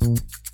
Thank you.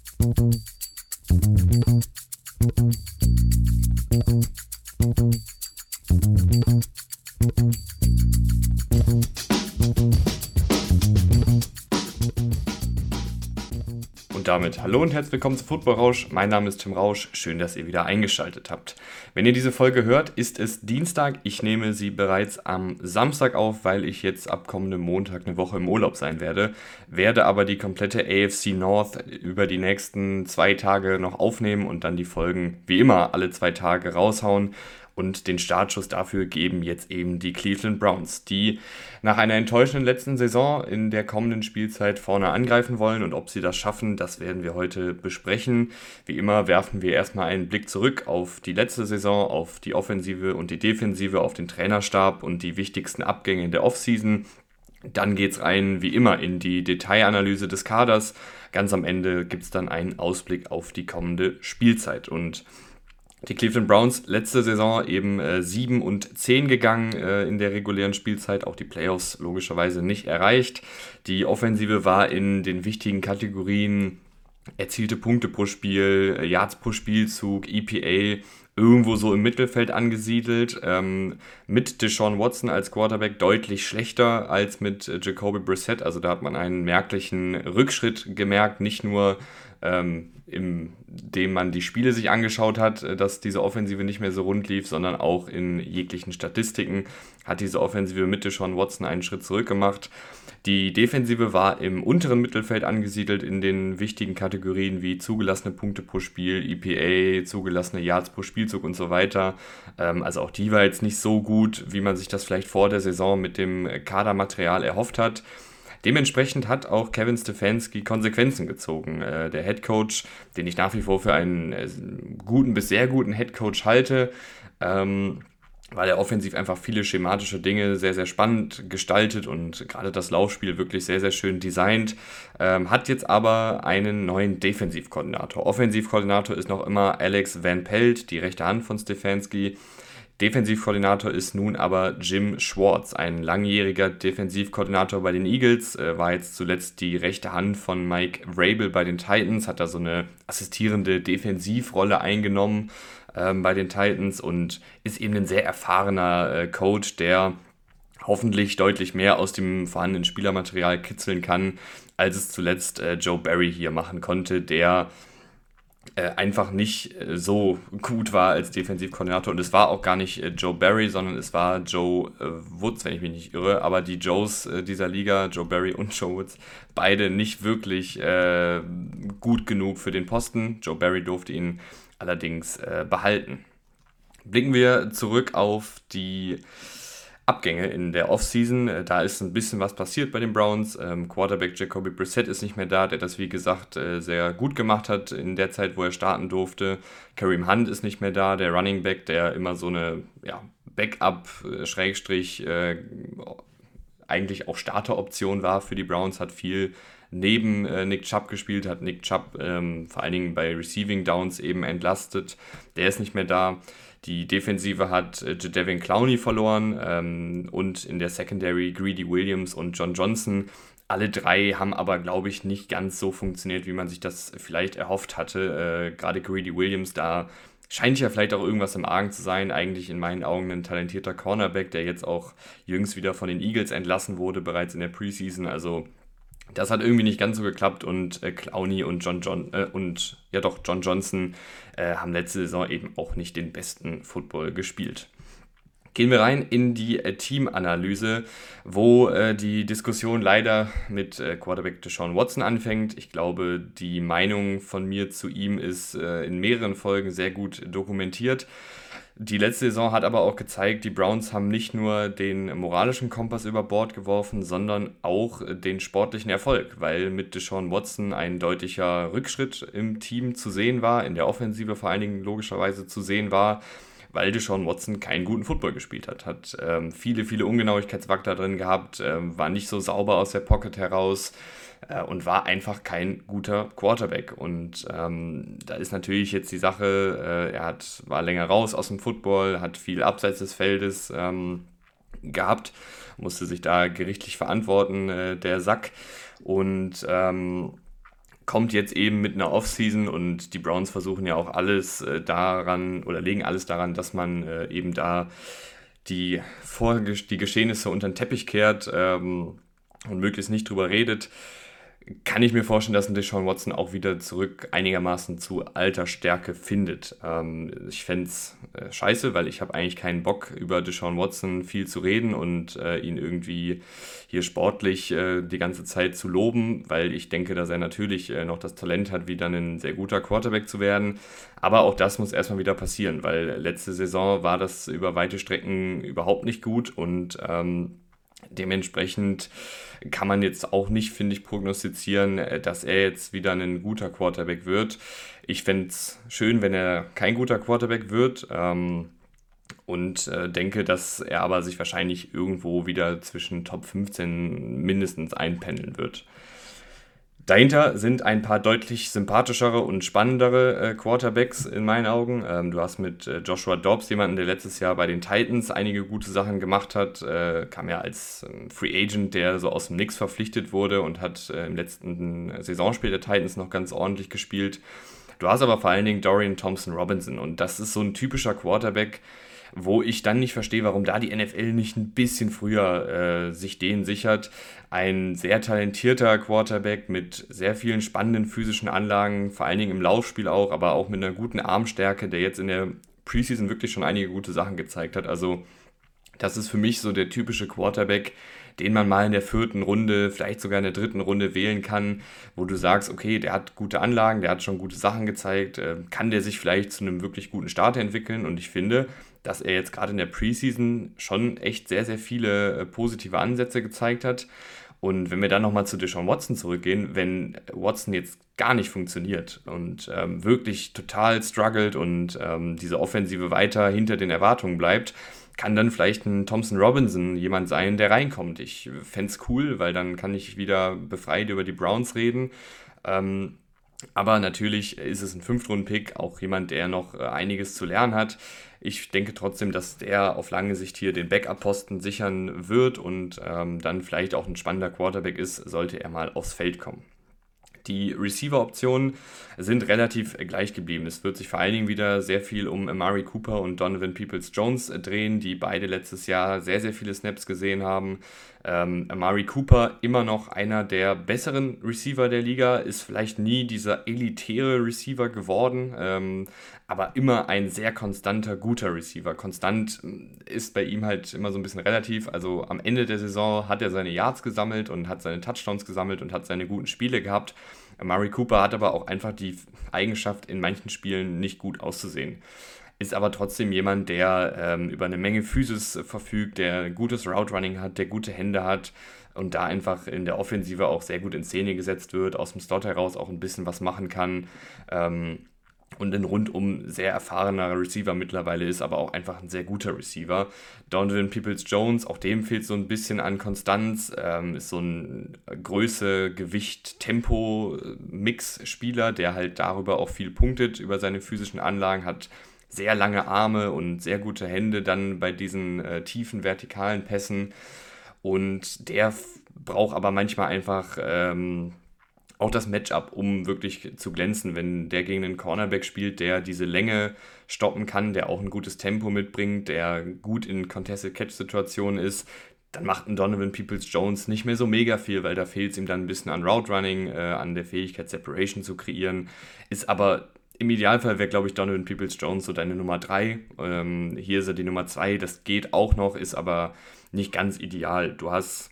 Damit hallo und herzlich willkommen zu Football Rausch. Mein Name ist Tim Rausch. Schön, dass ihr wieder eingeschaltet habt. Wenn ihr diese Folge hört, ist es Dienstag. Ich nehme sie bereits am Samstag auf, weil ich jetzt ab kommendem Montag eine Woche im Urlaub sein werde. Werde aber die komplette AFC North über die nächsten zwei Tage noch aufnehmen und dann die Folgen wie immer alle zwei Tage raushauen. Und den Startschuss dafür geben jetzt eben die Cleveland Browns, die nach einer enttäuschenden letzten Saison in der kommenden Spielzeit vorne angreifen wollen. Und ob sie das schaffen, das werden wir heute besprechen. Wie immer werfen wir erstmal einen Blick zurück auf die letzte Saison, auf die Offensive und die Defensive, auf den Trainerstab und die wichtigsten Abgänge in der Offseason. Dann geht es rein, wie immer, in die Detailanalyse des Kaders. Ganz am Ende gibt es dann einen Ausblick auf die kommende Spielzeit. Und die Cleveland Browns letzte Saison eben äh, 7 und 10 gegangen äh, in der regulären Spielzeit, auch die Playoffs logischerweise nicht erreicht. Die Offensive war in den wichtigen Kategorien erzielte Punkte pro Spiel, äh, Yards pro Spielzug, EPA irgendwo so im Mittelfeld angesiedelt. Ähm, mit Deshaun Watson als Quarterback deutlich schlechter als mit äh, Jacoby Brissett. Also da hat man einen merklichen Rückschritt gemerkt, nicht nur ähm, indem man die Spiele sich angeschaut hat, äh, dass diese Offensive nicht mehr so rund lief, sondern auch in jeglichen Statistiken hat diese Offensive Mitte schon Watson einen Schritt zurück gemacht. Die Defensive war im unteren Mittelfeld angesiedelt in den wichtigen Kategorien wie zugelassene Punkte pro Spiel, EPA, zugelassene Yards pro Spielzug und so weiter. Ähm, also auch die war jetzt nicht so gut, wie man sich das vielleicht vor der Saison mit dem Kadermaterial erhofft hat. Dementsprechend hat auch Kevin Stefanski Konsequenzen gezogen. Äh, der Head Coach, den ich nach wie vor für einen äh, guten bis sehr guten Head Coach halte, ähm, weil er offensiv einfach viele schematische Dinge sehr, sehr spannend gestaltet und gerade das Laufspiel wirklich sehr, sehr schön designt. Ähm, hat jetzt aber einen neuen Defensivkoordinator. Offensivkoordinator ist noch immer Alex Van Pelt, die rechte Hand von Stefanski. Defensivkoordinator ist nun aber Jim Schwartz, ein langjähriger Defensivkoordinator bei den Eagles, äh, war jetzt zuletzt die rechte Hand von Mike Rabel bei den Titans, hat da so eine assistierende Defensivrolle eingenommen ähm, bei den Titans und ist eben ein sehr erfahrener äh, Coach, der hoffentlich deutlich mehr aus dem vorhandenen Spielermaterial kitzeln kann, als es zuletzt äh, Joe Barry hier machen konnte, der einfach nicht äh, so gut war als Defensivkoordinator. Und es war auch gar nicht äh, Joe Barry, sondern es war Joe Woods, wenn ich mich nicht irre. Aber die Joes dieser Liga, Joe Barry und Joe Woods, beide nicht wirklich äh, gut genug für den Posten. Joe Barry durfte ihn allerdings äh, behalten. Blicken wir zurück auf die Abgänge in der Offseason. Äh, da ist ein bisschen was passiert bei den Browns. Ähm, Quarterback Jacoby Brissett ist nicht mehr da, der das wie gesagt äh, sehr gut gemacht hat in der Zeit, wo er starten durfte. Kareem Hunt ist nicht mehr da, der Running Back, der immer so eine ja, Backup, äh, Schrägstrich, äh, eigentlich auch Starteroption war für die Browns, hat viel neben äh, Nick Chubb gespielt, hat Nick Chubb ähm, vor allen Dingen bei Receiving Downs eben entlastet. Der ist nicht mehr da. Die Defensive hat äh, Devin Clowney verloren ähm, und in der Secondary Greedy Williams und John Johnson. Alle drei haben aber, glaube ich, nicht ganz so funktioniert, wie man sich das vielleicht erhofft hatte. Äh, Gerade Greedy Williams, da scheint ja vielleicht auch irgendwas im Argen zu sein. Eigentlich in meinen Augen ein talentierter Cornerback, der jetzt auch jüngst wieder von den Eagles entlassen wurde, bereits in der Preseason. Also das hat irgendwie nicht ganz so geklappt und äh, Clowney und John John äh, und ja doch John Johnson äh, haben letzte Saison eben auch nicht den besten Football gespielt. Gehen wir rein in die äh, Teamanalyse, wo äh, die Diskussion leider mit äh, Quarterback Deshaun Watson anfängt. Ich glaube, die Meinung von mir zu ihm ist äh, in mehreren Folgen sehr gut dokumentiert. Die letzte Saison hat aber auch gezeigt, die Browns haben nicht nur den moralischen Kompass über Bord geworfen, sondern auch den sportlichen Erfolg, weil mit Deshaun Watson ein deutlicher Rückschritt im Team zu sehen war, in der Offensive vor allen Dingen logischerweise zu sehen war, weil Deshaun Watson keinen guten Football gespielt hat. Hat ähm, viele, viele Ungenauigkeitsfaktor drin gehabt, ähm, war nicht so sauber aus der Pocket heraus äh, und war einfach kein guter Quarterback. Und ähm, da ist natürlich jetzt die Sache, äh, er hat, war länger raus aus dem Football, hat viel abseits des Feldes ähm, gehabt, musste sich da gerichtlich verantworten, äh, der Sack. Und ähm, kommt jetzt eben mit einer Offseason und die Browns versuchen ja auch alles äh, daran oder legen alles daran, dass man äh, eben da die, die Geschehnisse unter den Teppich kehrt ähm, und möglichst nicht drüber redet kann ich mir vorstellen, dass ein Deshaun Watson auch wieder zurück einigermaßen zu alter Stärke findet. Ähm, ich fände es äh, scheiße, weil ich habe eigentlich keinen Bock, über Deshaun Watson viel zu reden und äh, ihn irgendwie hier sportlich äh, die ganze Zeit zu loben, weil ich denke, dass er natürlich äh, noch das Talent hat, wieder ein sehr guter Quarterback zu werden. Aber auch das muss erstmal wieder passieren, weil letzte Saison war das über weite Strecken überhaupt nicht gut und ähm, Dementsprechend kann man jetzt auch nicht, finde ich, prognostizieren, äh, dass er jetzt wieder ein guter Quarterback wird. Ich fände es schön, wenn er kein guter Quarterback wird. Ähm, und äh, denke, dass er aber sich wahrscheinlich irgendwo wieder zwischen Top 15 mindestens einpendeln wird. Dahinter sind ein paar deutlich sympathischere und spannendere äh, Quarterbacks in meinen Augen. Ähm, du hast mit äh, Joshua Dobbs jemanden, der letztes Jahr bei den Titans einige gute Sachen gemacht hat. Äh, kam ja als ähm, Free Agent, der so aus dem Nix verpflichtet wurde und hat äh, im letzten Saisonspiel der Titans noch ganz ordentlich gespielt. Du hast aber vor allen Dingen Dorian Thompson Robinson und das ist so ein typischer Quarterback, wo ich dann nicht verstehe, warum da die NFL nicht ein bisschen früher äh, sich den sichert. Ein sehr talentierter Quarterback mit sehr vielen spannenden physischen Anlagen, vor allen Dingen im Laufspiel auch, aber auch mit einer guten Armstärke, der jetzt in der Preseason wirklich schon einige gute Sachen gezeigt hat. Also das ist für mich so der typische Quarterback, den man mal in der vierten Runde, vielleicht sogar in der dritten Runde wählen kann, wo du sagst, okay, der hat gute Anlagen, der hat schon gute Sachen gezeigt, äh, kann der sich vielleicht zu einem wirklich guten Starter entwickeln und ich finde, dass er jetzt gerade in der Preseason schon echt sehr, sehr viele äh, positive Ansätze gezeigt hat. Und wenn wir dann nochmal zu Deshaun Watson zurückgehen, wenn Watson jetzt gar nicht funktioniert und ähm, wirklich total struggelt und ähm, diese Offensive weiter hinter den Erwartungen bleibt, kann dann vielleicht ein Thompson Robinson jemand sein, der reinkommt. Ich fände es cool, weil dann kann ich wieder befreit über die Browns reden. Ähm, aber natürlich ist es ein Fünftrunden-Pick, auch jemand, der noch äh, einiges zu lernen hat. Ich denke trotzdem, dass der auf lange Sicht hier den Backup-Posten sichern wird und ähm, dann vielleicht auch ein spannender Quarterback ist, sollte er mal aufs Feld kommen. Die Receiver-Optionen sind relativ gleich geblieben. Es wird sich vor allen Dingen wieder sehr viel um Amari Cooper und Donovan Peoples-Jones drehen, die beide letztes Jahr sehr, sehr viele Snaps gesehen haben. Ähm, Amari Cooper immer noch einer der besseren Receiver der Liga, ist vielleicht nie dieser elitäre Receiver geworden, ähm, aber immer ein sehr konstanter, guter Receiver. Konstant äh, ist bei ihm halt immer so ein bisschen relativ. Also am Ende der Saison hat er seine Yards gesammelt und hat seine Touchdowns gesammelt und hat seine guten Spiele gehabt. Amari Cooper hat aber auch einfach die Eigenschaft, in manchen Spielen nicht gut auszusehen ist aber trotzdem jemand, der ähm, über eine Menge Physis verfügt, der gutes Route Running hat, der gute Hände hat und da einfach in der Offensive auch sehr gut in Szene gesetzt wird, aus dem Slot heraus auch ein bisschen was machen kann. Ähm, und ein rundum sehr erfahrener Receiver mittlerweile ist, aber auch einfach ein sehr guter Receiver. Donovan Peoples-Jones, auch dem fehlt so ein bisschen an Konstanz, ähm, ist so ein Größe, Gewicht, Tempo-Mix-Spieler, der halt darüber auch viel punktet, über seine physischen Anlagen, hat sehr lange Arme und sehr gute Hände dann bei diesen äh, tiefen vertikalen Pässen. Und der braucht aber manchmal einfach ähm, auch das Matchup, um wirklich zu glänzen. Wenn der gegen einen Cornerback spielt, der diese Länge stoppen kann, der auch ein gutes Tempo mitbringt, der gut in Contested Catch-Situationen ist, dann macht ein Donovan Peoples-Jones nicht mehr so mega viel, weil da fehlt es ihm dann ein bisschen an Route Running, äh, an der Fähigkeit, Separation zu kreieren. Ist aber im Idealfall wäre, glaube ich, Donovan Peoples-Jones so deine Nummer 3. Ähm, hier ist er die Nummer 2. Das geht auch noch, ist aber nicht ganz ideal. Du hast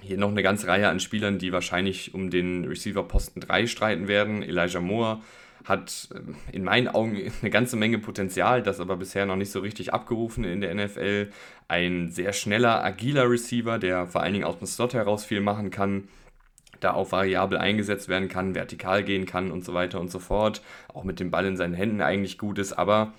hier noch eine ganze Reihe an Spielern, die wahrscheinlich um den Receiver-Posten 3 streiten werden. Elijah Moore hat äh, in meinen Augen eine ganze Menge Potenzial, das aber bisher noch nicht so richtig abgerufen in der NFL. Ein sehr schneller, agiler Receiver, der vor allen Dingen aus dem Slot heraus viel machen kann da auch variabel eingesetzt werden kann, vertikal gehen kann und so weiter und so fort, auch mit dem Ball in seinen Händen eigentlich gut ist, aber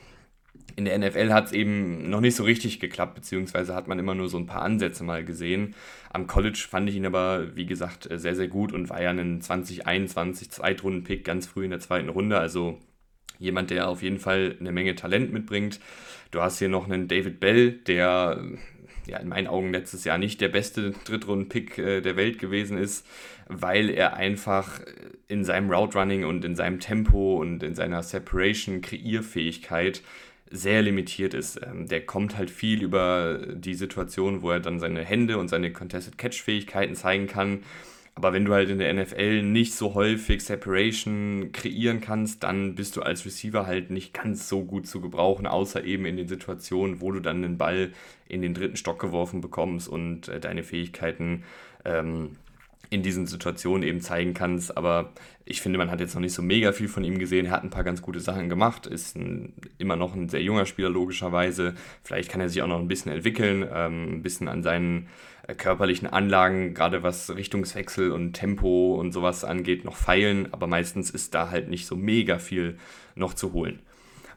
in der NFL hat es eben noch nicht so richtig geklappt, beziehungsweise hat man immer nur so ein paar Ansätze mal gesehen. Am College fand ich ihn aber, wie gesagt, sehr, sehr gut und war ja ein 2021 Zweitrunden-Pick ganz früh in der zweiten Runde, also jemand, der auf jeden Fall eine Menge Talent mitbringt. Du hast hier noch einen David Bell, der ja in meinen Augen letztes Jahr nicht der beste Drittrunden-Pick äh, der Welt gewesen ist, weil er einfach in seinem Route Running und in seinem Tempo und in seiner Separation Kreierfähigkeit sehr limitiert ist. Ähm, der kommt halt viel über die Situation, wo er dann seine Hände und seine Contested Catch Fähigkeiten zeigen kann aber wenn du halt in der NFL nicht so häufig Separation kreieren kannst, dann bist du als Receiver halt nicht ganz so gut zu gebrauchen, außer eben in den Situationen, wo du dann den Ball in den dritten Stock geworfen bekommst und äh, deine Fähigkeiten ähm, in diesen Situationen eben zeigen kannst. Aber ich finde, man hat jetzt noch nicht so mega viel von ihm gesehen. Er hat ein paar ganz gute Sachen gemacht, ist ein, immer noch ein sehr junger Spieler, logischerweise. Vielleicht kann er sich auch noch ein bisschen entwickeln, ähm, ein bisschen an seinen körperlichen Anlagen, gerade was Richtungswechsel und Tempo und sowas angeht, noch feilen. Aber meistens ist da halt nicht so mega viel noch zu holen.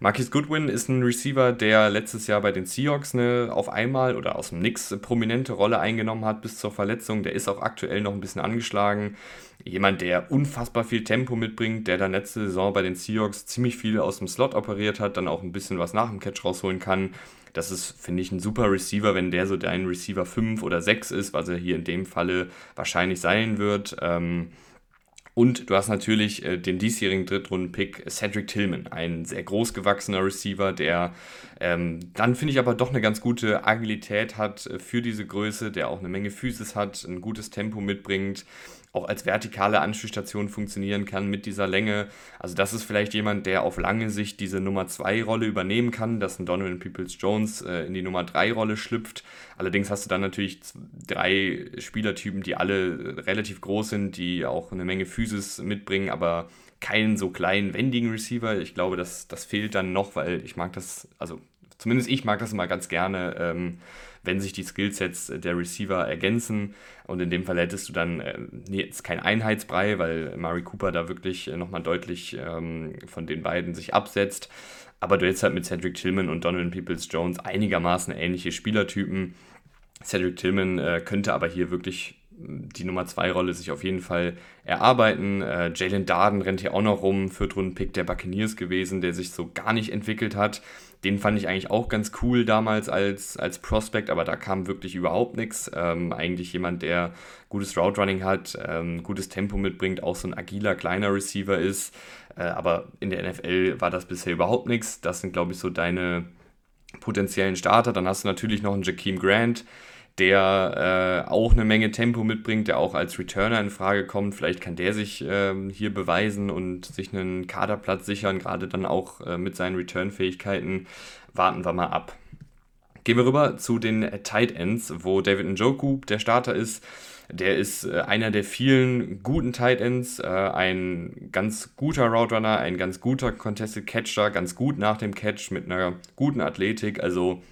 Marquis Goodwin ist ein Receiver, der letztes Jahr bei den Seahawks eine auf einmal oder aus dem Nix prominente Rolle eingenommen hat bis zur Verletzung. Der ist auch aktuell noch ein bisschen angeschlagen. Jemand, der unfassbar viel Tempo mitbringt, der dann letzte Saison bei den Seahawks ziemlich viel aus dem Slot operiert hat, dann auch ein bisschen was nach dem Catch rausholen kann. Das ist, finde ich, ein super Receiver, wenn der so dein Receiver 5 oder 6 ist, was er hier in dem Falle wahrscheinlich sein wird. Ähm, und du hast natürlich äh, den diesjährigen Drittrunden-Pick Cedric Tillman, ein sehr großgewachsener Receiver, der ähm, dann, finde ich, aber doch eine ganz gute Agilität hat äh, für diese Größe, der auch eine Menge Physis hat, ein gutes Tempo mitbringt, auch als vertikale Anschlussstation funktionieren kann mit dieser Länge. Also das ist vielleicht jemand, der auf lange Sicht diese Nummer 2 Rolle übernehmen kann, dass ein Donovan Peoples-Jones äh, in die Nummer 3 Rolle schlüpft. Allerdings hast du dann natürlich drei Spielertypen, die alle relativ groß sind, die auch eine Menge Physis mitbringen, aber keinen so kleinen, wendigen Receiver. Ich glaube, das, das fehlt dann noch, weil ich mag das, also zumindest ich mag das immer ganz gerne, ähm, wenn sich die Skillsets der Receiver ergänzen. Und in dem Fall hättest du dann äh, jetzt kein Einheitsbrei, weil Mari Cooper da wirklich äh, nochmal deutlich ähm, von den beiden sich absetzt. Aber du hättest halt mit Cedric Tillman und Donovan Peoples-Jones einigermaßen ähnliche Spielertypen. Cedric Tillman äh, könnte aber hier wirklich die Nummer 2 Rolle sich auf jeden Fall erarbeiten. Äh, Jalen Darden rennt hier auch noch rum, Viertrunden-Pick der Buccaneers gewesen, der sich so gar nicht entwickelt hat. Den fand ich eigentlich auch ganz cool damals als, als Prospect, aber da kam wirklich überhaupt nichts. Ähm, eigentlich jemand, der gutes Route Running hat, ähm, gutes Tempo mitbringt, auch so ein agiler, kleiner Receiver ist. Äh, aber in der NFL war das bisher überhaupt nichts. Das sind, glaube ich, so deine potenziellen Starter. Dann hast du natürlich noch einen Jakeem Grant, der äh, auch eine Menge Tempo mitbringt, der auch als Returner in Frage kommt. Vielleicht kann der sich äh, hier beweisen und sich einen Kaderplatz sichern, gerade dann auch äh, mit seinen Return-Fähigkeiten. Warten wir mal ab. Gehen wir rüber zu den Tight Ends, wo David Njoku der Starter ist. Der ist äh, einer der vielen guten Tight Ends, äh, ein ganz guter Route Runner, ein ganz guter Contested Catcher, ganz gut nach dem Catch mit einer guten Athletik. Also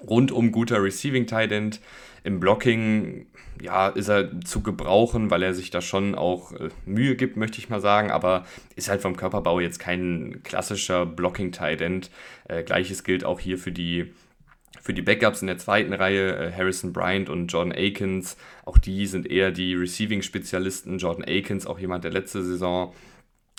rundum guter Receiving Tight End. Im Blocking, ja, ist er zu gebrauchen, weil er sich da schon auch äh, Mühe gibt, möchte ich mal sagen, aber ist halt vom Körperbau jetzt kein klassischer Blocking Tight End. Äh, Gleiches gilt auch hier für die für die Backups in der zweiten Reihe, äh, Harrison Bryant und Jordan Akins, auch die sind eher die Receiving-Spezialisten. Jordan Akins, auch jemand, der letzte Saison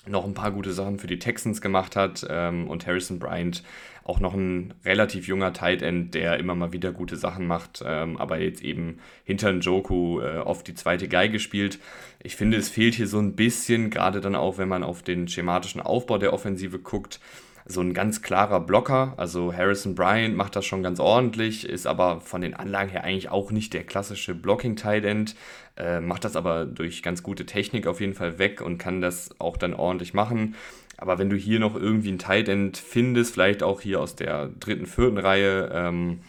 noch ein paar gute Sachen für die Texans gemacht hat ähm, und Harrison Bryant auch noch ein relativ junger Tight End, der immer mal wieder gute Sachen macht, ähm, aber jetzt eben hinter Njoku äh, oft die zweite Geige spielt. Ich finde, es fehlt hier so ein bisschen, gerade dann auch, wenn man auf den schematischen Aufbau der Offensive guckt, so ein ganz klarer Blocker. Also Harrison Bryant macht das schon ganz ordentlich, ist aber von den Anlagen her eigentlich auch nicht der klassische Blocking-Tight End, äh, macht das aber durch ganz gute Technik auf jeden Fall weg und kann das auch dann ordentlich machen. Aber wenn du hier noch irgendwie einen Tight End findest, vielleicht auch hier aus der dritten, vierten Reihe, ähm,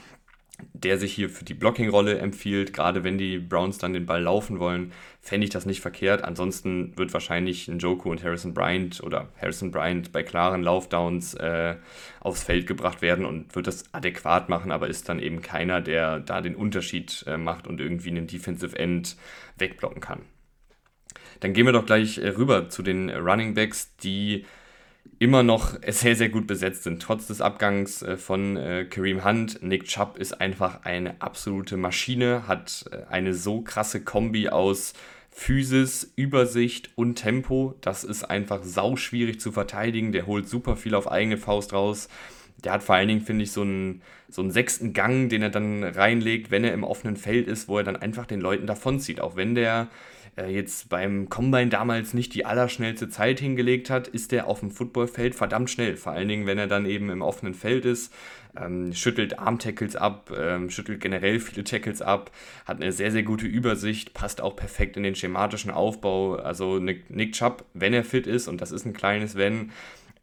der sich hier für die Blocking-Rolle empfiehlt, gerade wenn die Browns dann den Ball laufen wollen, fände ich das nicht verkehrt. Ansonsten wird wahrscheinlich ein Joku und Harrison Bryant oder Harrison Bryant bei klaren Laufdowns äh, aufs Feld gebracht werden und wird das adäquat machen, aber ist dann eben keiner, der da den Unterschied äh, macht und irgendwie einen Defensive End wegblocken kann. Dann gehen wir doch gleich äh, rüber zu den Running Backs, die immer noch sehr, sehr gut besetzt sind. Trotz des Abgangs äh, von äh, Kareem Hunt. Nick Chubb ist einfach eine absolute Maschine, hat äh, eine so krasse Kombi aus Physis, Übersicht und Tempo. Das ist einfach sau schwierig zu verteidigen. Der holt super viel auf eigene Faust raus. Der hat vor allen Dingen, finde ich, so einen, so einen sechsten Gang, den er dann reinlegt, wenn er im offenen Feld ist, wo er dann einfach den Leuten davonzieht. Auch wenn der jetzt beim Combine damals nicht die allerschnellste Zeit hingelegt hat, ist der auf dem Footballfeld verdammt schnell. Vor allen Dingen, wenn er dann eben im offenen Feld ist, ähm, schüttelt Arm-Tackles ab, ähm, schüttelt generell viele Tackles ab, hat eine sehr, sehr gute Übersicht, passt auch perfekt in den schematischen Aufbau. Also Nick, Nick Chubb, wenn er fit ist, und das ist ein kleines Wenn,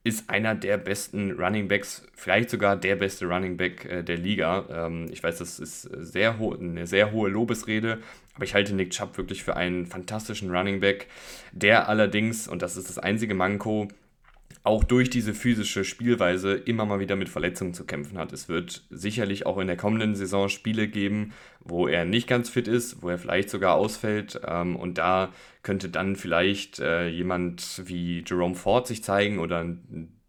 ist einer der besten Running Backs, vielleicht sogar der beste Running Back äh, der Liga. Ähm, ich weiß, das ist sehr eine sehr hohe Lobesrede, aber ich halte Nick Chubb wirklich für einen fantastischen Running Back, der allerdings, und das ist das einzige Manko, auch durch diese physische Spielweise immer mal wieder mit Verletzungen zu kämpfen hat. Es wird sicherlich auch in der kommenden Saison Spiele geben, wo er nicht ganz fit ist, wo er vielleicht sogar ausfällt. Ähm, und da könnte dann vielleicht äh, jemand wie Jerome Ford sich zeigen oder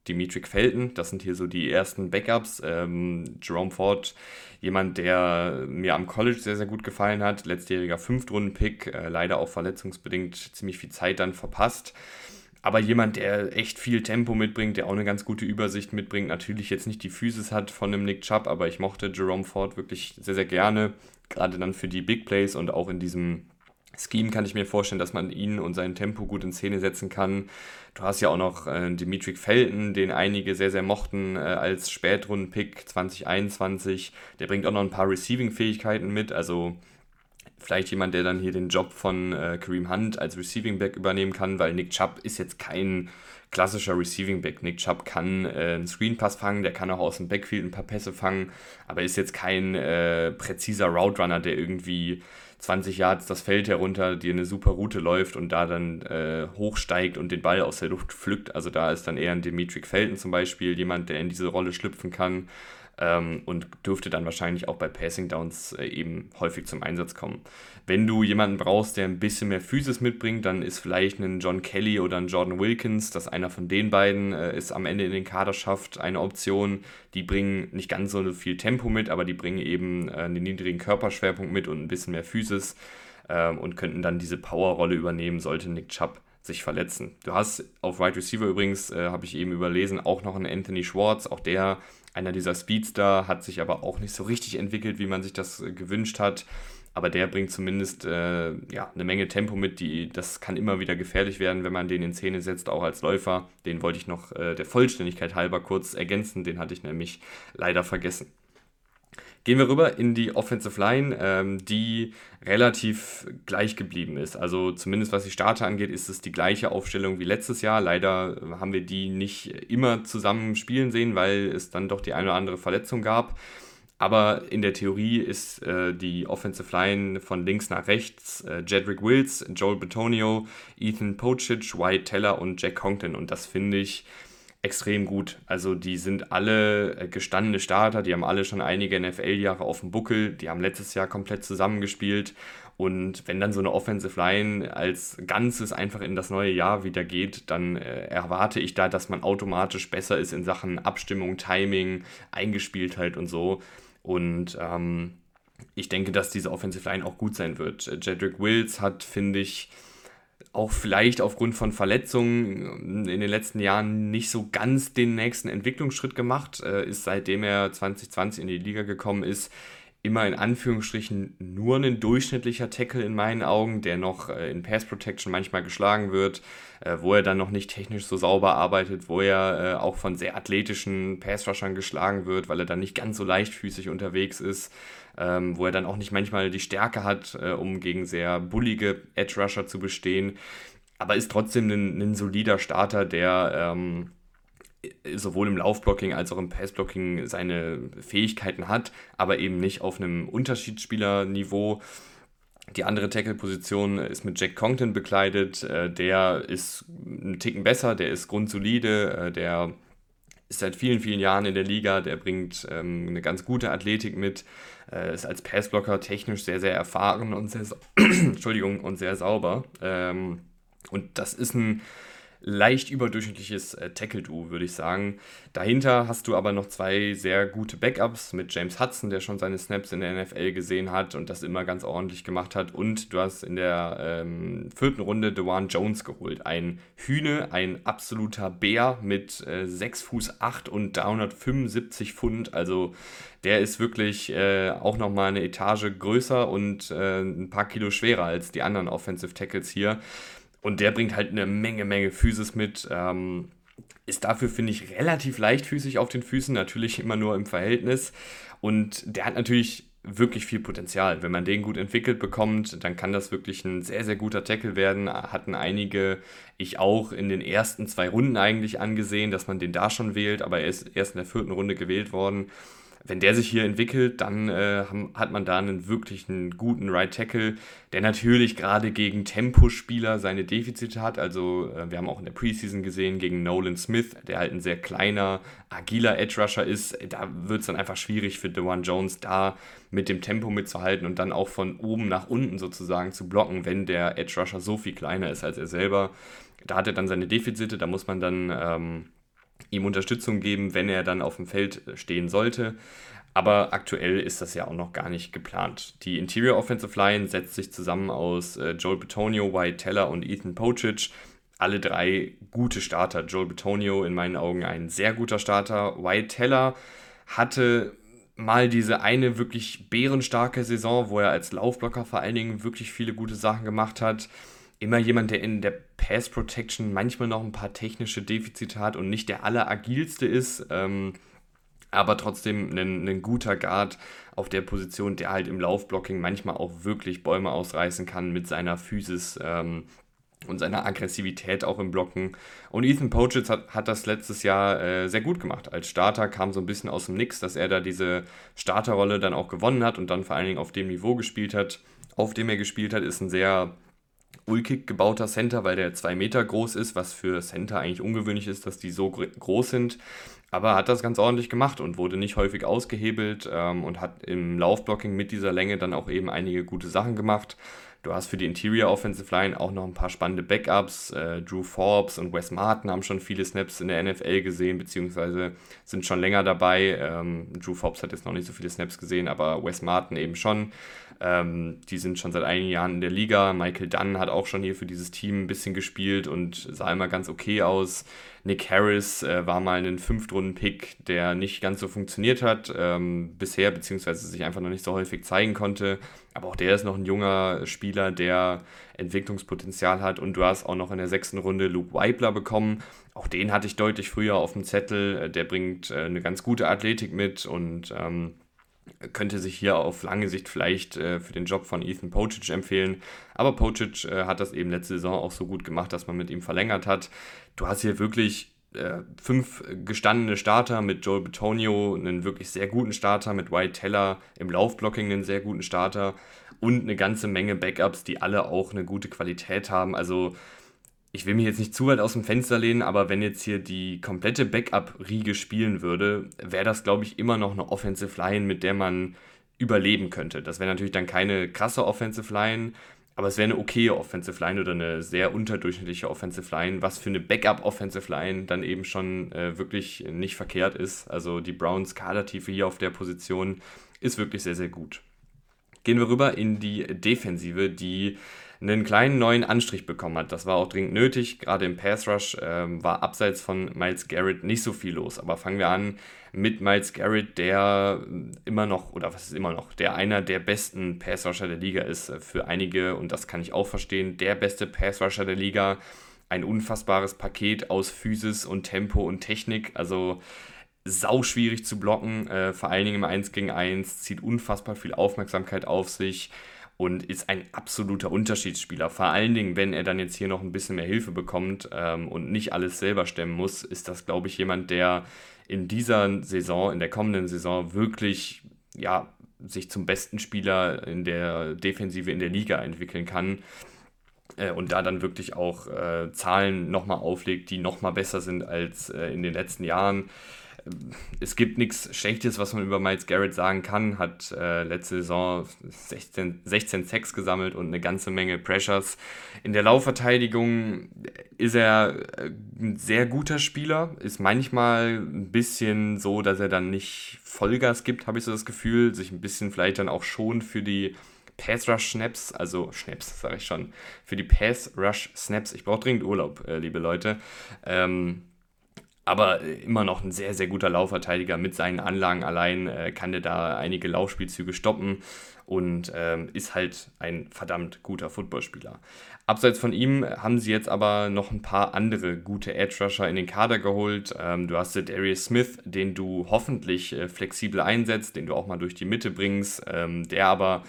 Dimitri Felton. Das sind hier so die ersten Backups. Ähm, Jerome Ford, jemand, der mir am College sehr, sehr gut gefallen hat. Letztjähriger Fünftrunden-Pick, äh, leider auch verletzungsbedingt ziemlich viel Zeit dann verpasst. Aber jemand, der echt viel Tempo mitbringt, der auch eine ganz gute Übersicht mitbringt, natürlich jetzt nicht die Physis hat von einem Nick Chubb, aber ich mochte Jerome Ford wirklich sehr, sehr gerne. Gerade dann für die Big Plays und auch in diesem Scheme kann ich mir vorstellen, dass man ihn und sein Tempo gut in Szene setzen kann. Du hast ja auch noch äh, Dimitri Felton, den einige sehr, sehr mochten äh, als Spätrunden-Pick 2021. Der bringt auch noch ein paar Receiving-Fähigkeiten mit, also vielleicht jemand, der dann hier den Job von äh, Kareem Hunt als Receiving Back übernehmen kann, weil Nick Chubb ist jetzt kein klassischer Receiving Back. Nick Chubb kann äh, einen Screen Pass fangen, der kann auch aus dem Backfield ein paar Pässe fangen, aber ist jetzt kein äh, präziser Route Runner, der irgendwie 20 Yards das Feld herunter, dir eine super Route läuft und da dann äh, hochsteigt und den Ball aus der Luft pflückt. Also da ist dann eher ein Dimitri Felton zum Beispiel, jemand, der in diese Rolle schlüpfen kann ähm, und dürfte dann wahrscheinlich auch bei Passing Downs äh, eben häufig zum Einsatz kommen. Wenn du jemanden brauchst, der ein bisschen mehr Physis mitbringt, dann ist vielleicht ein John Kelly oder ein Jordan Wilkins, dass einer von den beiden äh, es am Ende in den Kader schafft, eine Option. Die bringen nicht ganz so viel Tempo mit, aber die bringen eben äh, einen niedrigen Körperschwerpunkt mit und ein bisschen mehr Physis ähm, und könnten dann diese Powerrolle übernehmen, sollte Nick Chubb sich verletzen. Du hast auf Wide right Receiver übrigens, äh, habe ich eben überlesen, auch noch einen Anthony Schwartz, auch der einer dieser Speedster, hat sich aber auch nicht so richtig entwickelt, wie man sich das äh, gewünscht hat. Aber der bringt zumindest äh, ja, eine Menge Tempo mit, die, das kann immer wieder gefährlich werden, wenn man den in Szene setzt, auch als Läufer. Den wollte ich noch äh, der Vollständigkeit halber kurz ergänzen, den hatte ich nämlich leider vergessen. Gehen wir rüber in die Offensive Line, ähm, die relativ gleich geblieben ist. Also zumindest was die Starter angeht, ist es die gleiche Aufstellung wie letztes Jahr. Leider haben wir die nicht immer zusammen spielen sehen, weil es dann doch die eine oder andere Verletzung gab. Aber in der Theorie ist äh, die Offensive Line von links nach rechts äh, Jedrick Wills, Joel Betonio, Ethan Pocic, White Teller und Jack Congton. Und das finde ich extrem gut. Also die sind alle äh, gestandene Starter, die haben alle schon einige NFL-Jahre auf dem Buckel, die haben letztes Jahr komplett zusammengespielt. Und wenn dann so eine Offensive Line als Ganzes einfach in das neue Jahr wieder geht, dann äh, erwarte ich da, dass man automatisch besser ist in Sachen Abstimmung, Timing, Eingespieltheit und so. Und ähm, ich denke, dass diese Offensive Line auch gut sein wird. Jedrick Wills hat, finde ich, auch vielleicht aufgrund von Verletzungen in den letzten Jahren nicht so ganz den nächsten Entwicklungsschritt gemacht, äh, ist seitdem er 2020 in die Liga gekommen ist, immer in Anführungsstrichen nur ein durchschnittlicher Tackle in meinen Augen, der noch äh, in Pass Protection manchmal geschlagen wird, äh, wo er dann noch nicht technisch so sauber arbeitet, wo er auch von sehr athletischen Pass-Rushern geschlagen wird, weil er dann nicht ganz so leichtfüßig unterwegs ist ähm, wo er dann auch nicht manchmal die Stärke hat, äh, um gegen sehr bullige Edge Rusher zu bestehen, aber ist trotzdem ein, ein solider Starter, der ähm, sowohl im Laufblocking als auch im Passblocking seine Fähigkeiten hat, aber eben nicht auf einem Unterschiedsspielerniveau. Die andere Tackle-Position ist mit Jack Congton bekleidet. Äh, der ist einen Ticken besser, der ist grundsolide, äh, der ist seit vielen, vielen Jahren in der Liga, der bringt ähm, eine ganz gute Athletik mit, äh, ist als Passblocker technisch sehr, sehr erfahren und sehr, Entschuldigung, und sehr sauber. Ähm, und das ist ein leicht überdurchschnittliches äh, Tackle-Duo, würde ich sagen. Dahinter hast du aber noch zwei sehr gute Backups mit James Hudson, der schon seine Snaps in der NFL gesehen hat und das immer ganz ordentlich gemacht hat. Und du hast in der ähm, vierten Runde Dewan Jones geholt. Ein Hühne, ein absoluter Bär mit äh, 6 Fuß 8 und 375 Pfund. Also der ist wirklich äh, auch nochmal eine Etage größer und äh, ein paar Kilo schwerer als die anderen Offensive Tackles hier. Und der bringt halt eine Menge, Menge Physis mit. Ähm, ist dafür, finde ich, relativ leichtfüßig auf den Füßen, natürlich immer nur im Verhältnis. Und der hat natürlich wirklich viel Potenzial. Wenn man den gut entwickelt bekommt, dann kann das wirklich ein sehr, sehr guter Tackle werden. Hatten einige, ich auch, in den ersten zwei Runden eigentlich angesehen, dass man den da schon wählt, aber er ist erst in der vierten Runde gewählt worden wenn der sich hier entwickelt, dann äh, hat man da einen wirklich guten Right Tackle, der natürlich gerade gegen Tempospieler seine Defizite hat. Also äh, wir haben auch in der Preseason gesehen gegen Nolan Smith, der halt ein sehr kleiner, agiler Edge Rusher ist. Da wird es dann einfach schwierig für Dewan Jones da mit dem Tempo mitzuhalten und dann auch von oben nach unten sozusagen zu blocken, wenn der Edge Rusher so viel kleiner ist als er selber. Da hat er dann seine Defizite, da muss man dann ähm, ihm Unterstützung geben, wenn er dann auf dem Feld stehen sollte. Aber aktuell ist das ja auch noch gar nicht geplant. Die Interior Offensive Line setzt sich zusammen aus äh, Joel Betonio, White Teller und Ethan Pochic. Alle drei gute Starter. Joel Betonio in meinen Augen ein sehr guter Starter. White Teller hatte mal diese eine wirklich bärenstarke Saison, wo er als Laufblocker vor allen Dingen wirklich viele gute Sachen gemacht hat immer jemand, der in der Pass Protection manchmal noch ein paar technische Defizite hat und nicht der alleragilste ist, ähm, aber trotzdem ein, ein guter Guard auf der Position, der halt im Laufblocking manchmal auch wirklich Bäume ausreißen kann mit seiner Physis. Ähm, und seiner Aggressivität auch im Blocken. Und Ethan Pochitz hat, hat das letztes Jahr äh, sehr gut gemacht. Als Starter kam so ein bisschen aus dem Nix, dass er da diese Starterrolle dann auch gewonnen hat und dann vor allen Dingen auf dem Niveau gespielt hat, auf dem er gespielt hat, ist ein sehr ulkig gebauter Center, weil der zwei Meter groß ist, was für Center eigentlich ungewöhnlich ist, dass die so groß sind. Aber hat das ganz ordentlich gemacht und wurde nicht häufig ausgehebelt ähm, und hat im Laufblocking mit dieser Länge dann auch eben einige gute Sachen gemacht. Du hast für die Interior Offensive Line auch noch ein paar spannende Backups. Äh, Drew Forbes und Wes Martin haben schon viele Snaps in der NFL gesehen, beziehungsweise sind schon länger dabei. Ähm, Drew Forbes hat jetzt noch nicht so viele Snaps gesehen, aber Wes Martin eben schon. Ähm, die sind schon seit einigen Jahren in der Liga. Michael Dunn hat auch schon hier für dieses Team ein bisschen gespielt und sah immer ganz okay aus. Nick Harris äh, war mal ein Fünftrunden-Pick, der nicht ganz so funktioniert hat ähm, bisher, beziehungsweise sich einfach noch nicht so häufig zeigen konnte. Aber auch der ist noch ein junger Spieler, der Entwicklungspotenzial hat. Und du hast auch noch in der sechsten Runde Luke Weibler bekommen. Auch den hatte ich deutlich früher auf dem Zettel. Äh, der bringt äh, eine ganz gute Athletik mit und ähm, könnte sich hier auf lange Sicht vielleicht äh, für den Job von Ethan Pocic empfehlen. Aber Pocic äh, hat das eben letzte Saison auch so gut gemacht, dass man mit ihm verlängert hat. Du hast hier wirklich äh, fünf gestandene Starter mit Joel Betonio, einen wirklich sehr guten Starter, mit White Teller im Laufblocking einen sehr guten Starter und eine ganze Menge Backups, die alle auch eine gute Qualität haben. Also ich will mich jetzt nicht zu weit aus dem Fenster lehnen, aber wenn jetzt hier die komplette Backup-Riege spielen würde, wäre das, glaube ich, immer noch eine Offensive Line, mit der man überleben könnte. Das wäre natürlich dann keine krasse Offensive Line, aber es wäre eine okaye Offensive Line oder eine sehr unterdurchschnittliche Offensive Line, was für eine Backup-Offensive Line dann eben schon äh, wirklich nicht verkehrt ist. Also die Browns Kadertiefe hier auf der Position ist wirklich sehr, sehr gut. Gehen wir rüber in die Defensive, die einen kleinen neuen Anstrich bekommen hat. Das war auch dringend nötig. Gerade im Pass Rush ähm, war abseits von Miles Garrett nicht so viel los. Aber fangen wir an mit Miles Garrett, der immer noch, oder was ist immer noch, der einer der besten Pass Rusher der Liga ist. Äh, für einige, und das kann ich auch verstehen, der beste Pass Rusher der Liga. Ein unfassbares Paket aus Physis und Tempo und Technik. Also sau schwierig zu blocken, äh, vor allen Dingen im 1 gegen 1, zieht unfassbar viel Aufmerksamkeit auf sich und ist ein absoluter Unterschiedsspieler. Vor allen Dingen, wenn er dann jetzt hier noch ein bisschen mehr Hilfe bekommt ähm, und nicht alles selber stemmen muss, ist das, glaube ich, jemand, der in dieser Saison, in der kommenden Saison wirklich, ja, sich zum besten Spieler in der Defensive in der Liga entwickeln kann äh, und da dann wirklich auch äh, Zahlen nochmal auflegt, die nochmal besser sind als äh, in den letzten Jahren es gibt nichts Schlechtes, was man über Miles Garrett sagen kann. Hat äh, letzte Saison 16, 16 Sacks gesammelt und eine ganze Menge Pressures. In der Laufverteidigung ist er äh, ein sehr guter Spieler. Ist manchmal ein bisschen so, dass er dann nicht Vollgas gibt, habe ich so das Gefühl. Sich ein bisschen vielleicht dann auch schon für die Pass Rush Snaps, also Snaps, sage ich schon, für die Pass Rush Snaps. Ich brauche dringend Urlaub, äh, liebe Leute. Ähm, aber immer noch ein sehr, sehr guter Laufverteidiger mit seinen Anlagen allein äh, kann der da einige Laufspielzüge stoppen und ähm, ist halt ein verdammt guter Footballspieler. Abseits von ihm haben sie jetzt aber noch ein paar andere gute Edge Rusher in den Kader geholt. Ähm, du hast Darius Smith, den du hoffentlich äh, flexibel einsetzt, den du auch mal durch die Mitte bringst, ähm, der aber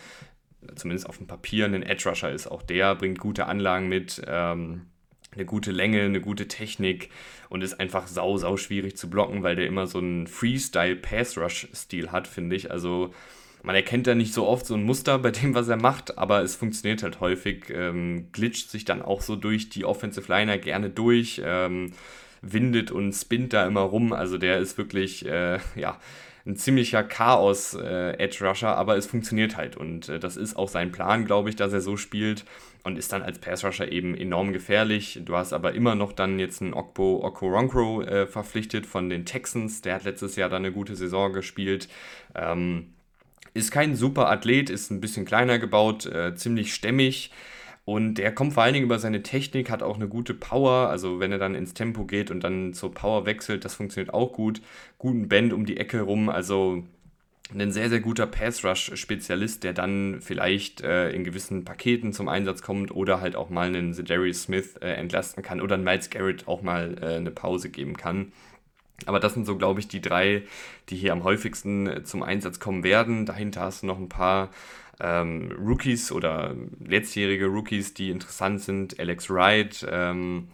zumindest auf dem Papier ein Edge Rusher ist. Auch der bringt gute Anlagen mit. Ähm, eine gute Länge, eine gute Technik und ist einfach sau, sau schwierig zu blocken, weil der immer so einen Freestyle-Pass-Rush-Stil hat, finde ich. Also man erkennt da nicht so oft so ein Muster bei dem, was er macht, aber es funktioniert halt häufig, ähm, glitscht sich dann auch so durch die Offensive Liner gerne durch, ähm, windet und spinnt da immer rum. Also der ist wirklich, äh, ja, ein ziemlicher Chaos-Edge-Rusher, äh, aber es funktioniert halt. Und äh, das ist auch sein Plan, glaube ich, dass er so spielt und ist dann als Pass-Rusher eben enorm gefährlich. Du hast aber immer noch dann jetzt einen Okbo Okoronkro äh, verpflichtet von den Texans. Der hat letztes Jahr dann eine gute Saison gespielt. Ähm, ist kein super Athlet, ist ein bisschen kleiner gebaut, äh, ziemlich stämmig. Und der kommt vor allen Dingen über seine Technik, hat auch eine gute Power. Also wenn er dann ins Tempo geht und dann zur Power wechselt, das funktioniert auch gut. Guten Bend um die Ecke rum. Also ein sehr, sehr guter Pass-Rush-Spezialist, der dann vielleicht äh, in gewissen Paketen zum Einsatz kommt oder halt auch mal einen Zedarius Smith äh, entlasten kann oder einen Miles Garrett auch mal äh, eine Pause geben kann. Aber das sind so, glaube ich, die drei, die hier am häufigsten äh, zum Einsatz kommen werden. Dahinter hast du noch ein paar ähm, Rookies oder letztjährige Rookies, die interessant sind. Alex Wright ähm,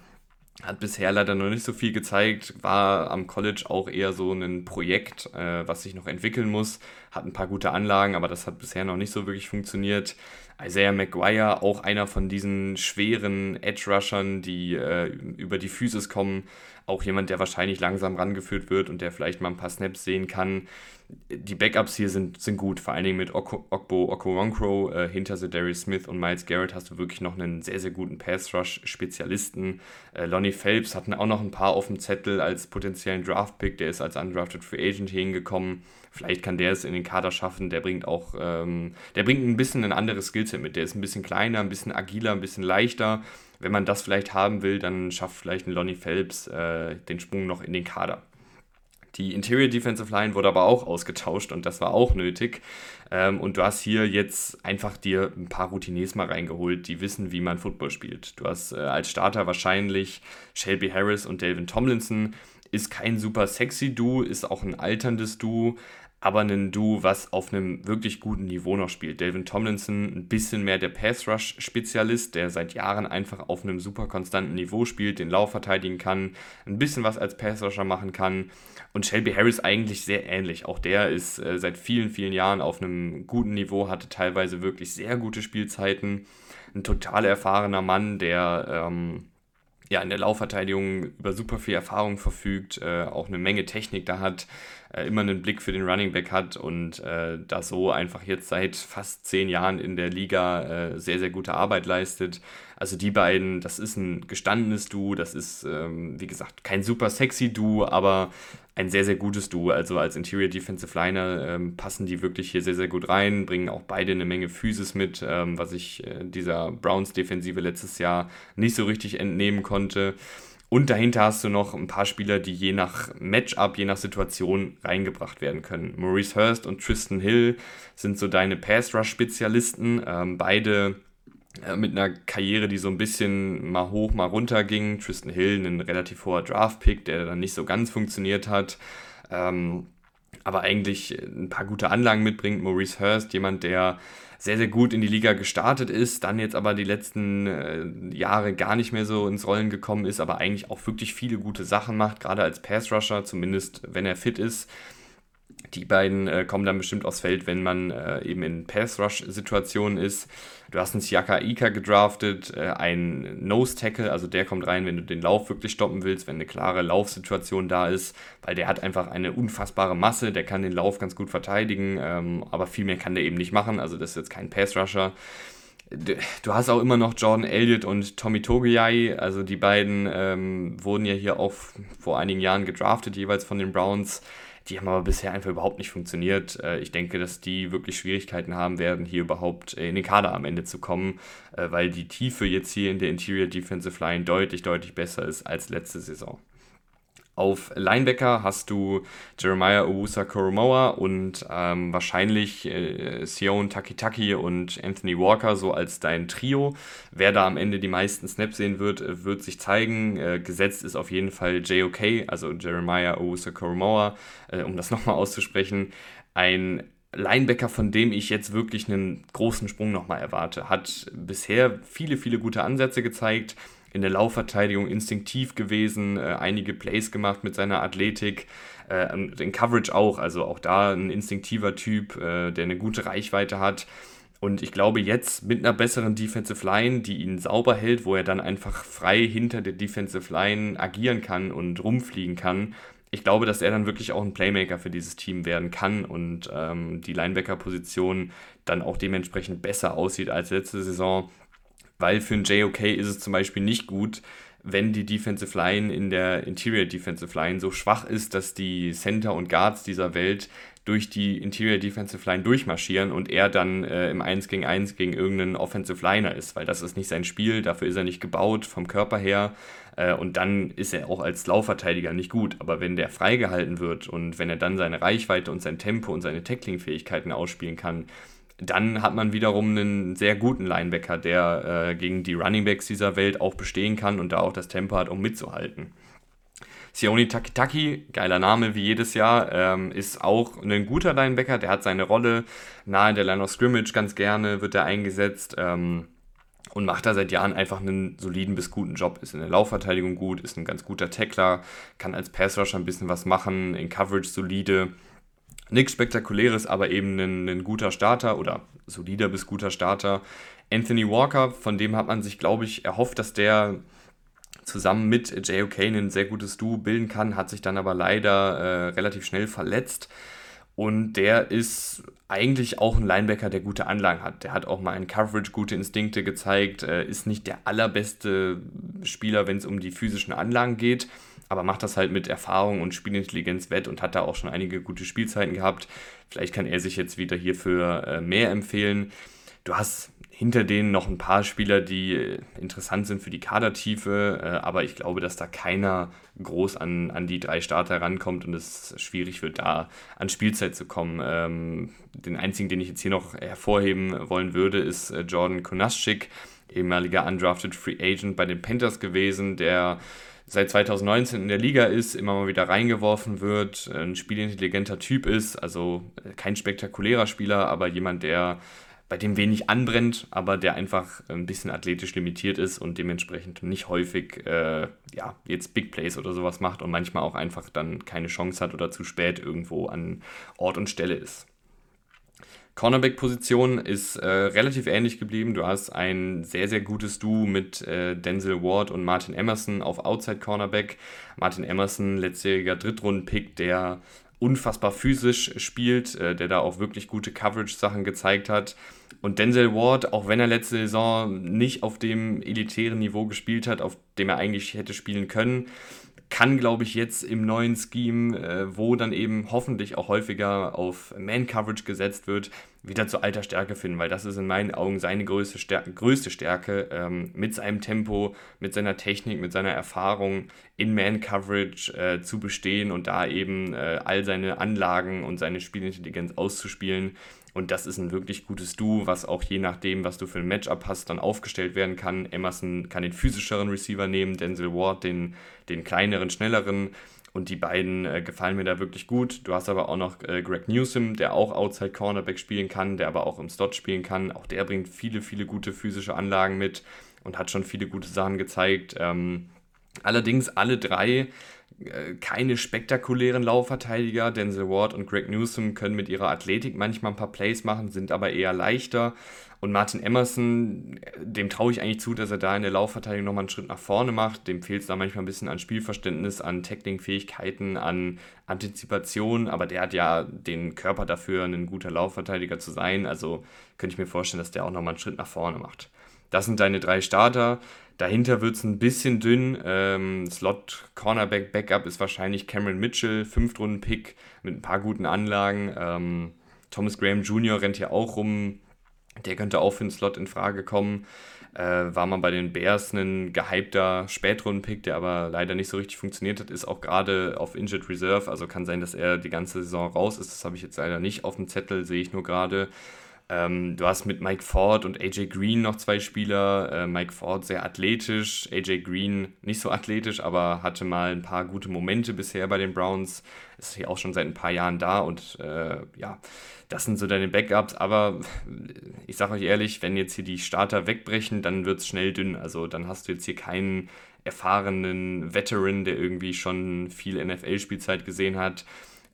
hat bisher leider noch nicht so viel gezeigt, war am College auch eher so ein Projekt, äh, was sich noch entwickeln muss. Hat ein paar gute Anlagen, aber das hat bisher noch nicht so wirklich funktioniert. Isaiah McGuire, auch einer von diesen schweren Edge-Rushern, die äh, über die Physis kommen. Auch jemand, der wahrscheinlich langsam rangeführt wird und der vielleicht mal ein paar Snaps sehen kann die Backups hier sind, sind gut, vor allen Dingen mit Oko, Okbo Okoronkro äh, hinter Darius Smith und Miles Garrett hast du wirklich noch einen sehr, sehr guten Pass-Rush-Spezialisten. Äh, Lonnie Phelps hatten auch noch ein paar auf dem Zettel als potenziellen Draft-Pick, der ist als Undrafted Free Agent hier hingekommen. Vielleicht kann der es in den Kader schaffen, der bringt auch, ähm, der bringt ein bisschen ein anderes Skillset mit. Der ist ein bisschen kleiner, ein bisschen agiler, ein bisschen leichter. Wenn man das vielleicht haben will, dann schafft vielleicht ein Lonnie Phelps äh, den Sprung noch in den Kader. Die Interior Defensive Line wurde aber auch ausgetauscht und das war auch nötig. Ähm, und du hast hier jetzt einfach dir ein paar Routiniers mal reingeholt, die wissen, wie man Football spielt. Du hast äh, als Starter wahrscheinlich Shelby Harris und Delvin Tomlinson. Ist kein super sexy Duo, ist auch ein alterndes Duo, aber ein Duo, was auf einem wirklich guten Niveau noch spielt. Delvin Tomlinson, ein bisschen mehr der Pass-Rush-Spezialist, der seit Jahren einfach auf einem super konstanten Niveau spielt, den Lauf verteidigen kann, ein bisschen was als Pass-Rusher machen kann. Und Shelby Harris eigentlich sehr ähnlich. Auch der ist äh, seit vielen, vielen Jahren auf einem guten Niveau, hatte teilweise wirklich sehr gute Spielzeiten. Ein total erfahrener Mann, der ähm, ja, in der Laufverteidigung über super viel Erfahrung verfügt, äh, auch eine Menge Technik da hat, äh, immer einen Blick für den Running Back hat und äh, da so einfach jetzt seit fast zehn Jahren in der Liga äh, sehr, sehr gute Arbeit leistet. Also die beiden, das ist ein gestandenes Duo, das ist, ähm, wie gesagt, kein super sexy Duo, aber ein sehr, sehr gutes Duo. Also als Interior Defensive Liner ähm, passen die wirklich hier sehr, sehr gut rein, bringen auch beide eine Menge Physis mit, ähm, was ich äh, dieser Browns-Defensive letztes Jahr nicht so richtig entnehmen konnte. Und dahinter hast du noch ein paar Spieler, die je nach Matchup, je nach Situation reingebracht werden können. Maurice Hurst und Tristan Hill sind so deine Pass-Rush-Spezialisten. Ähm, beide mit einer Karriere, die so ein bisschen mal hoch, mal runter ging. Tristan Hill, ein relativ hoher Draft-Pick, der dann nicht so ganz funktioniert hat. Ähm, aber eigentlich ein paar gute Anlagen mitbringt. Maurice Hurst, jemand, der sehr, sehr gut in die Liga gestartet ist, dann jetzt aber die letzten äh, Jahre gar nicht mehr so ins Rollen gekommen ist, aber eigentlich auch wirklich viele gute Sachen macht, gerade als Pass-Rusher, zumindest wenn er fit ist. Die beiden äh, kommen dann bestimmt aufs Feld, wenn man äh, eben in Pass-Rush-Situationen ist. Du hast einen Siaka Ika gedraftet, äh, einen Nose-Tackle, also der kommt rein, wenn du den Lauf wirklich stoppen willst, wenn eine klare Laufsituation da ist, weil der hat einfach eine unfassbare Masse, der kann den Lauf ganz gut verteidigen, ähm, aber viel mehr kann der eben nicht machen, also das ist jetzt kein Pass-Rusher du hast auch immer noch Jordan Elliott und Tommy Togiai, also die beiden ähm, wurden ja hier auch vor einigen Jahren gedraftet, jeweils von den Browns. Die haben aber bisher einfach überhaupt nicht funktioniert. Äh, ich denke, dass die wirklich Schwierigkeiten haben werden, hier überhaupt in den Kader am Ende zu kommen, äh, weil die Tiefe jetzt hier in der Interior Defensive Line deutlich, deutlich besser ist als letzte Saison. Auf Linebacker hast du Jeremiah Owusa Koromoa und ähm, wahrscheinlich äh, Sion Takitaki und Anthony Walker so als dein Trio. Wer da am Ende die meisten Snaps sehen wird, äh, wird sich zeigen. Äh, gesetzt ist auf jeden Fall JOK, also Jeremiah Owusa Koromoa, äh, um das nochmal auszusprechen. Ein Linebacker, von dem ich jetzt wirklich einen großen Sprung nochmal erwarte. Hat bisher viele, viele gute Ansätze gezeigt in der Laufverteidigung instinktiv gewesen, äh, einige Plays gemacht mit seiner Athletik, äh, in Coverage auch, also auch da ein instinktiver Typ, äh, der eine gute Reichweite hat. Und ich glaube, jetzt mit einer besseren Defensive Line, die ihn sauber hält, wo er dann einfach frei hinter der Defensive Line agieren kann und rumfliegen kann, ich glaube, dass er dann wirklich auch ein Playmaker für dieses Team werden kann und ähm, die Linebacker-Position dann auch dementsprechend besser aussieht als letzte Saison weil für einen JOK ist es zum Beispiel nicht gut, wenn die Defensive Line in der Interior Defensive Line so schwach ist, dass die Center und Guards dieser Welt durch die Interior Defensive Line durchmarschieren und er dann äh, im 1 gegen 1 gegen irgendeinen Offensive Liner ist, weil das ist nicht sein Spiel, dafür ist er nicht gebaut vom Körper her äh, und dann ist er auch als Laufverteidiger nicht gut. Aber wenn der freigehalten wird und wenn er dann seine Reichweite und sein Tempo und seine Tackling-Fähigkeiten ausspielen kann, dann hat man wiederum einen sehr guten Linebacker, der äh, gegen die Runningbacks dieser Welt auch bestehen kann und da auch das Tempo hat, um mitzuhalten. Sioni Takitaki, geiler Name wie jedes Jahr, ähm, ist auch ein guter Linebacker, der hat seine Rolle nahe der Line of Scrimmage ganz gerne, wird er eingesetzt ähm, und macht da seit Jahren einfach einen soliden bis guten Job. Ist in der Laufverteidigung gut, ist ein ganz guter Tackler, kann als Passrusher ein bisschen was machen, in Coverage solide Nichts Spektakuläres, aber eben ein, ein guter Starter oder solider bis guter Starter. Anthony Walker, von dem hat man sich, glaube ich, erhofft, dass der zusammen mit J.O.K. ein sehr gutes Duo bilden kann, hat sich dann aber leider äh, relativ schnell verletzt. Und der ist eigentlich auch ein Linebacker, der gute Anlagen hat. Der hat auch mal in Coverage gute Instinkte gezeigt, äh, ist nicht der allerbeste Spieler, wenn es um die physischen Anlagen geht, aber macht das halt mit Erfahrung und Spielintelligenz wett und hat da auch schon einige gute Spielzeiten gehabt. Vielleicht kann er sich jetzt wieder hierfür äh, mehr empfehlen. Du hast hinter denen noch ein paar Spieler, die äh, interessant sind für die Kadertiefe, äh, aber ich glaube, dass da keiner groß an, an die drei Starter rankommt und es schwierig wird, da an Spielzeit zu kommen. Ähm, den einzigen, den ich jetzt hier noch hervorheben wollen würde, ist Jordan Konaschik, ehemaliger undrafted Free Agent bei den Panthers gewesen, der seit 2019 in der Liga ist, immer mal wieder reingeworfen wird, ein spielintelligenter Typ ist, also äh, kein spektakulärer Spieler, aber jemand, der bei dem wenig anbrennt, aber der einfach ein bisschen athletisch limitiert ist und dementsprechend nicht häufig äh, ja, jetzt Big Plays oder sowas macht und manchmal auch einfach dann keine Chance hat oder zu spät irgendwo an Ort und Stelle ist. Cornerback-Position ist äh, relativ ähnlich geblieben. Du hast ein sehr, sehr gutes Duo mit äh, Denzel Ward und Martin Emerson auf Outside Cornerback. Martin Emerson, letztjähriger Drittrunden-Pick, der unfassbar physisch spielt, äh, der da auch wirklich gute Coverage-Sachen gezeigt hat. Und Denzel Ward, auch wenn er letzte Saison nicht auf dem elitären Niveau gespielt hat, auf dem er eigentlich hätte spielen können, kann, glaube ich, jetzt im neuen Scheme, äh, wo dann eben hoffentlich auch häufiger auf Man-Coverage gesetzt wird, wieder zu alter Stärke finden, weil das ist in meinen Augen seine größte Stärke, größte Stärke ähm, mit seinem Tempo, mit seiner Technik, mit seiner Erfahrung in Man-Coverage äh, zu bestehen und da eben äh, all seine Anlagen und seine Spielintelligenz auszuspielen. Und das ist ein wirklich gutes Duo, was auch je nachdem, was du für ein Matchup hast, dann aufgestellt werden kann. Emerson kann den physischeren Receiver nehmen, Denzel Ward den, den kleineren, schnelleren. Und die beiden äh, gefallen mir da wirklich gut. Du hast aber auch noch äh, Greg Newsom, der auch Outside Cornerback spielen kann, der aber auch im Slot spielen kann. Auch der bringt viele, viele gute physische Anlagen mit und hat schon viele gute Sachen gezeigt. Ähm, allerdings alle drei keine spektakulären Laufverteidiger. Denzel Ward und Greg Newsom können mit ihrer Athletik manchmal ein paar Plays machen, sind aber eher leichter. Und Martin Emerson, dem traue ich eigentlich zu, dass er da in der Laufverteidigung nochmal einen Schritt nach vorne macht. Dem fehlt es da manchmal ein bisschen an Spielverständnis, an Tackling-Fähigkeiten, an Antizipation. Aber der hat ja den Körper dafür, ein guter Laufverteidiger zu sein. Also könnte ich mir vorstellen, dass der auch nochmal einen Schritt nach vorne macht. Das sind deine drei Starter. Dahinter wird es ein bisschen dünn. Ähm, Slot Cornerback Backup ist wahrscheinlich Cameron Mitchell, Fünftrunden-Pick mit ein paar guten Anlagen. Ähm, Thomas Graham Jr. rennt hier auch rum. Der könnte auch für den Slot in Frage kommen. Äh, war man bei den Bears ein gehypter Spätrunden-Pick, der aber leider nicht so richtig funktioniert hat, ist auch gerade auf Injured Reserve. Also kann sein, dass er die ganze Saison raus ist. Das habe ich jetzt leider nicht auf dem Zettel, sehe ich nur gerade. Ähm, du hast mit Mike Ford und AJ Green noch zwei Spieler. Äh, Mike Ford sehr athletisch, AJ Green nicht so athletisch, aber hatte mal ein paar gute Momente bisher bei den Browns. Ist hier auch schon seit ein paar Jahren da und äh, ja, das sind so deine Backups. Aber ich sage euch ehrlich, wenn jetzt hier die Starter wegbrechen, dann wird es schnell dünn. Also dann hast du jetzt hier keinen erfahrenen Veteran, der irgendwie schon viel NFL-Spielzeit gesehen hat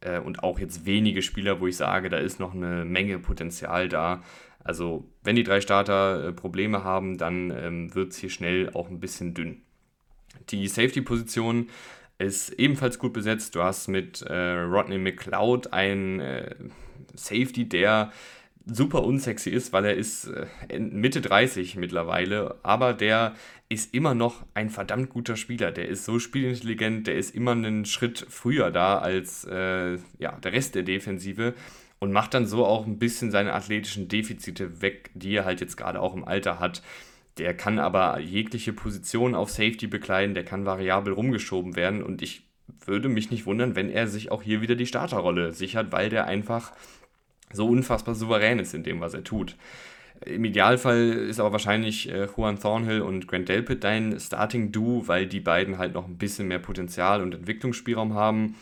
äh, und auch jetzt wenige Spieler, wo ich sage, da ist noch eine Menge Potenzial da. Also wenn die drei Starter äh, Probleme haben, dann ähm, wird es hier schnell auch ein bisschen dünn. Die Safety-Position ist ebenfalls gut besetzt. Du hast mit äh, Rodney McLeod einen äh, Safety, der super unsexy ist, weil er ist äh, Mitte 30 mittlerweile, aber der ist immer noch ein verdammt guter Spieler. Der ist so spielintelligent, der ist immer einen Schritt früher da als äh, ja, der Rest der Defensive und macht dann so auch ein bisschen seine athletischen Defizite weg, die er halt jetzt gerade auch im Alter hat. Der kann aber jegliche Position auf Safety bekleiden, der kann variabel rumgeschoben werden und ich würde mich nicht wundern, wenn er sich auch hier wieder die Starterrolle sichert, weil der einfach so unfassbar souverän ist in dem, was er tut. Im Idealfall ist aber wahrscheinlich äh, Juan Thornhill und Grant Delpit dein Starting-Do, weil die beiden halt noch ein bisschen mehr Potenzial und Entwicklungsspielraum haben.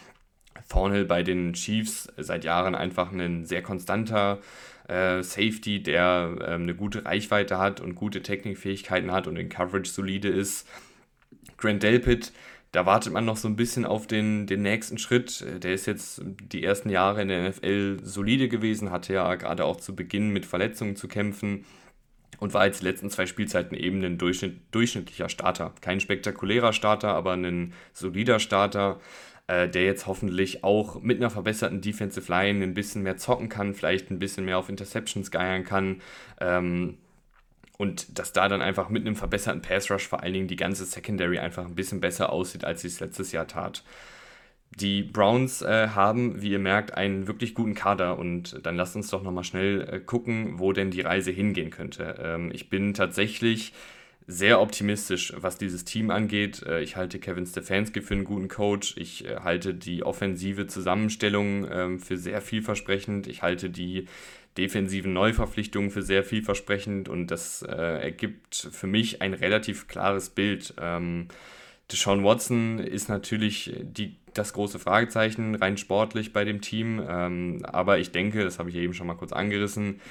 Thornhill bei den Chiefs seit Jahren einfach ein sehr konstanter äh, Safety, der äh, eine gute Reichweite hat und gute Technikfähigkeiten hat und in Coverage solide ist. Grant Delpit da wartet man noch so ein bisschen auf den, den nächsten Schritt. Der ist jetzt die ersten Jahre in der NFL solide gewesen, hatte ja gerade auch zu Beginn mit Verletzungen zu kämpfen und war jetzt die letzten zwei Spielzeiten eben ein Durchschnitt, durchschnittlicher Starter. Kein spektakulärer Starter, aber ein solider Starter, äh, der jetzt hoffentlich auch mit einer verbesserten Defensive Line ein bisschen mehr zocken kann, vielleicht ein bisschen mehr auf Interceptions geiern kann. Ähm, und dass da dann einfach mit einem verbesserten Pass Rush vor allen Dingen die ganze Secondary einfach ein bisschen besser aussieht, als sie es letztes Jahr tat. Die Browns äh, haben, wie ihr merkt, einen wirklich guten Kader und dann lasst uns doch nochmal schnell äh, gucken, wo denn die Reise hingehen könnte. Ähm, ich bin tatsächlich sehr optimistisch, was dieses Team angeht. Äh, ich halte Kevin Stefanski für einen guten Coach. Ich äh, halte die offensive Zusammenstellung ähm, für sehr vielversprechend. Ich halte die defensiven Neuverpflichtungen für sehr vielversprechend und das äh, ergibt für mich ein relativ klares Bild. Ähm, Deshaun Watson ist natürlich die, das große Fragezeichen rein sportlich bei dem Team, ähm, aber ich denke, das habe ich eben schon mal kurz angerissen,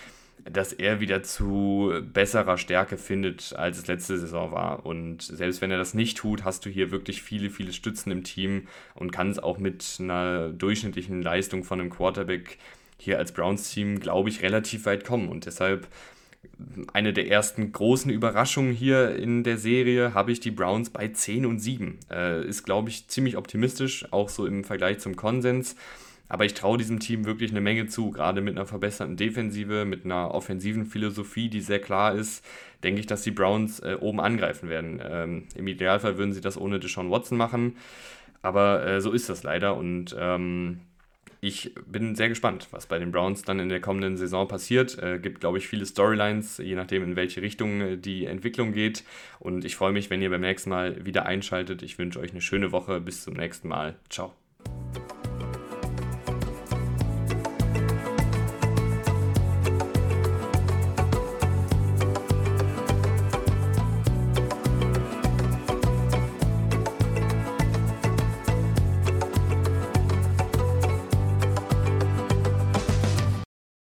dass er wieder zu besserer Stärke findet, als es letzte Saison war. Und selbst wenn er das nicht tut, hast du hier wirklich viele, viele Stützen im Team und kannst auch mit einer durchschnittlichen Leistung von einem Quarterback hier als Browns-Team, glaube ich, relativ weit kommen. Und deshalb eine der ersten großen Überraschungen hier in der Serie habe ich die Browns bei 10 und 7. Äh, ist, glaube ich, ziemlich optimistisch, auch so im Vergleich zum Konsens. Aber ich traue diesem Team wirklich eine Menge zu, gerade mit einer verbesserten Defensive, mit einer offensiven Philosophie, die sehr klar ist, denke ich, dass die Browns äh, oben angreifen werden. Ähm, Im Idealfall würden sie das ohne Deshaun Watson machen, aber äh, so ist das leider und ähm, ich bin sehr gespannt, was bei den Browns dann in der kommenden Saison passiert. Äh, gibt, glaube ich, viele Storylines, je nachdem, in welche Richtung äh, die Entwicklung geht. Und ich freue mich, wenn ihr beim nächsten Mal wieder einschaltet. Ich wünsche euch eine schöne Woche. Bis zum nächsten Mal. Ciao.